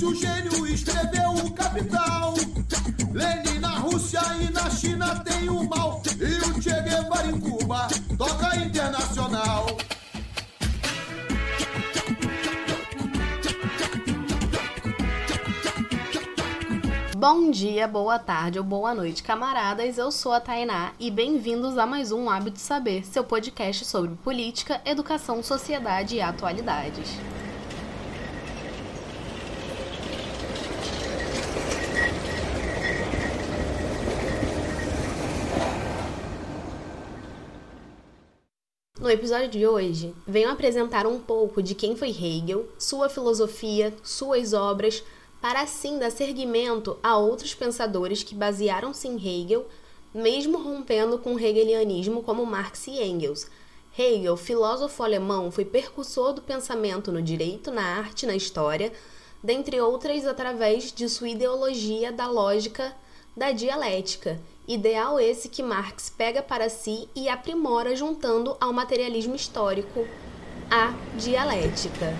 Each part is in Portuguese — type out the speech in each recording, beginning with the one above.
Marx, o gênio, escreveu o Capital. Lenin na Rússia e na China tem o mal. E o Che Guevara em Cuba toca internacional. Bom dia, boa tarde ou boa noite, camaradas. Eu sou a Tainá e bem-vindos a mais um Hábito Saber, seu podcast sobre política, educação, sociedade e atualidades. No episódio de hoje, venho apresentar um pouco de quem foi Hegel, sua filosofia, suas obras, para assim dar seguimento a outros pensadores que basearam-se em Hegel, mesmo rompendo com o hegelianismo como Marx e Engels. Hegel, filósofo alemão, foi percussor do pensamento no direito, na arte na história, dentre outras através de sua ideologia da lógica da dialética, ideal esse que Marx pega para si e aprimora juntando ao materialismo histórico a dialética.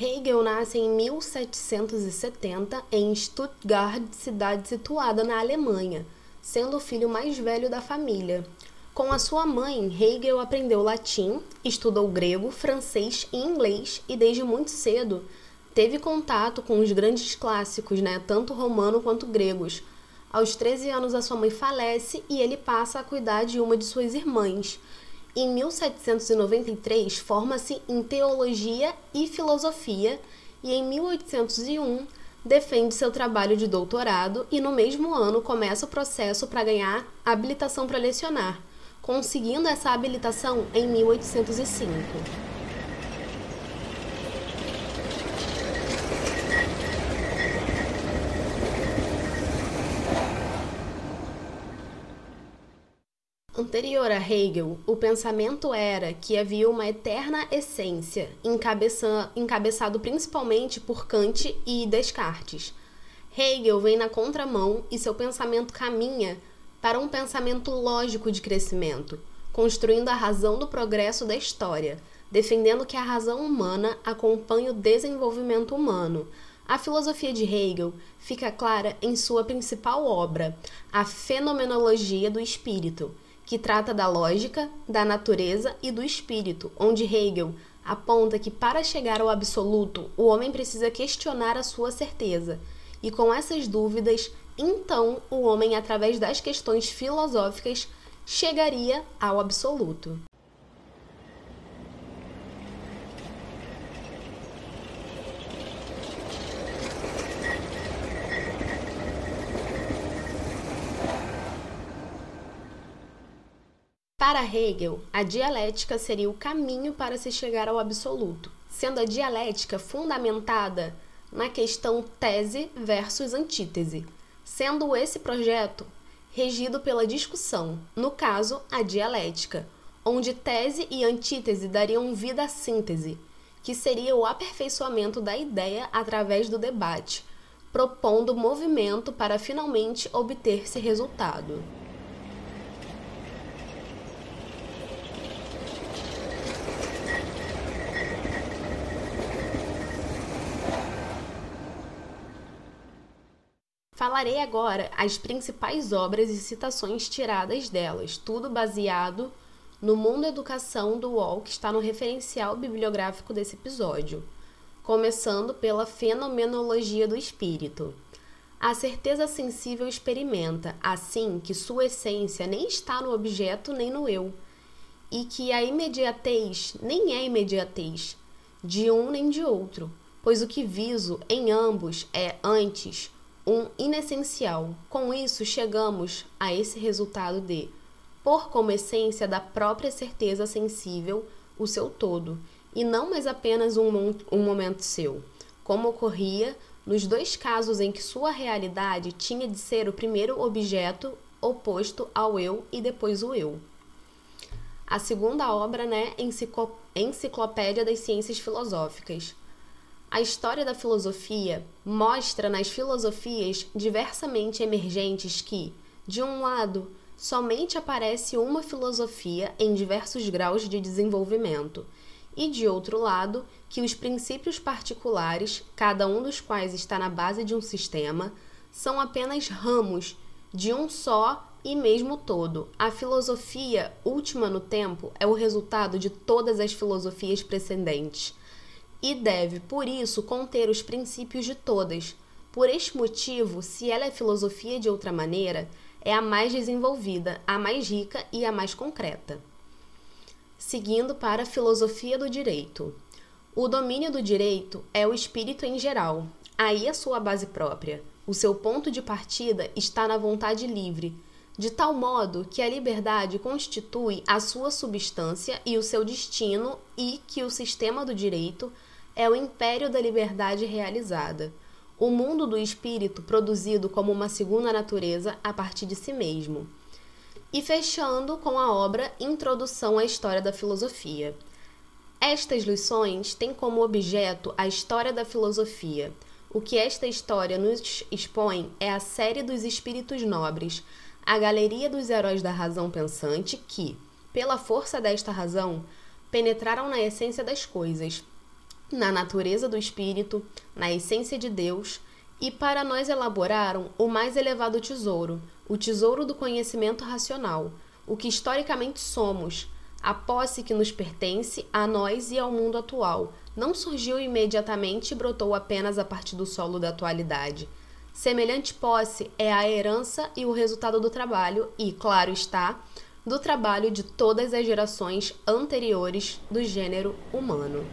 Hegel nasce em 1770 em Stuttgart, cidade situada na Alemanha, sendo o filho mais velho da família. Com a sua mãe, Hegel aprendeu latim, estudou grego, francês e inglês e desde muito cedo teve contato com os grandes clássicos, né, tanto romano quanto gregos. Aos 13 anos a sua mãe falece e ele passa a cuidar de uma de suas irmãs, em 1793, forma-se em teologia e filosofia e em 1801 defende seu trabalho de doutorado e no mesmo ano começa o processo para ganhar habilitação para lecionar, conseguindo essa habilitação em 1805. Anterior a Hegel, o pensamento era que havia uma eterna essência, encabeça, encabeçado principalmente por Kant e Descartes. Hegel vem na contramão e seu pensamento caminha para um pensamento lógico de crescimento, construindo a razão do progresso da história, defendendo que a razão humana acompanhe o desenvolvimento humano. A filosofia de Hegel fica clara em sua principal obra, A Fenomenologia do Espírito que trata da lógica, da natureza e do espírito, onde Hegel aponta que para chegar ao absoluto, o homem precisa questionar a sua certeza. E com essas dúvidas, então o homem, através das questões filosóficas, chegaria ao absoluto. Para Hegel, a dialética seria o caminho para se chegar ao absoluto, sendo a dialética fundamentada na questão tese versus antítese, sendo esse projeto regido pela discussão, no caso, a dialética, onde tese e antítese dariam vida à síntese, que seria o aperfeiçoamento da ideia através do debate, propondo movimento para finalmente obter-se resultado. Falarei agora as principais obras e citações tiradas delas, tudo baseado no Mundo Educação do UOL, que está no referencial bibliográfico desse episódio, começando pela Fenomenologia do Espírito. A certeza sensível experimenta, assim, que sua essência nem está no objeto nem no eu, e que a imediatez nem é imediatez de um nem de outro, pois o que viso em ambos é antes um inessencial. Com isso, chegamos a esse resultado de, por como essência da própria certeza sensível, o seu todo, e não mais apenas um, um momento seu, como ocorria nos dois casos em que sua realidade tinha de ser o primeiro objeto oposto ao eu e depois o eu. A segunda obra, né, Enciclopédia das Ciências Filosóficas. A história da filosofia mostra nas filosofias diversamente emergentes que, De um lado, somente aparece uma filosofia em diversos graus de desenvolvimento, e de outro lado, que os princípios particulares, cada um dos quais está na base de um sistema, são apenas ramos de um só e mesmo todo. A filosofia última no tempo é o resultado de todas as filosofias precedentes e deve, por isso, conter os princípios de todas. Por este motivo, se ela é filosofia de outra maneira, é a mais desenvolvida, a mais rica e a mais concreta. Seguindo para a filosofia do direito. O domínio do direito é o espírito em geral, aí a sua base própria. O seu ponto de partida está na vontade livre, de tal modo que a liberdade constitui a sua substância e o seu destino, e que o sistema do direito é o império da liberdade realizada o mundo do espírito produzido como uma segunda natureza a partir de si mesmo. E fechando com a obra Introdução à História da Filosofia. Estas lições têm como objeto a história da filosofia. O que esta história nos expõe é a série dos espíritos nobres, a galeria dos heróis da razão pensante que, pela força desta razão, penetraram na essência das coisas, na natureza do espírito, na essência de Deus, e para nós elaboraram o mais elevado tesouro, o tesouro do conhecimento racional, o que historicamente somos, a posse que nos pertence a nós e ao mundo atual. Não surgiu imediatamente e brotou apenas a partir do solo da atualidade. Semelhante posse é a herança e o resultado do trabalho, e, claro está, do trabalho de todas as gerações anteriores do gênero humano.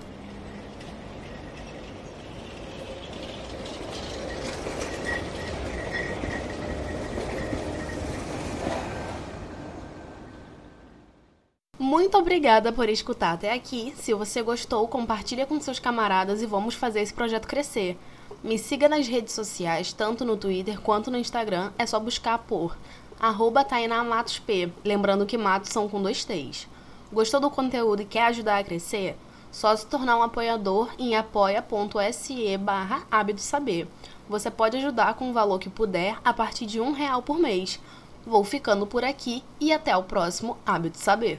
Muito obrigada por escutar até aqui. Se você gostou, compartilha com seus camaradas e vamos fazer esse projeto crescer. Me siga nas redes sociais, tanto no Twitter quanto no Instagram, é só buscar por arroba lembrando que matos são com dois T's. Gostou do conteúdo e quer ajudar a crescer? Só se tornar um apoiador em apoia.se barra Saber. Você pode ajudar com o valor que puder a partir de um real por mês. Vou ficando por aqui e até o próximo Hábito Saber.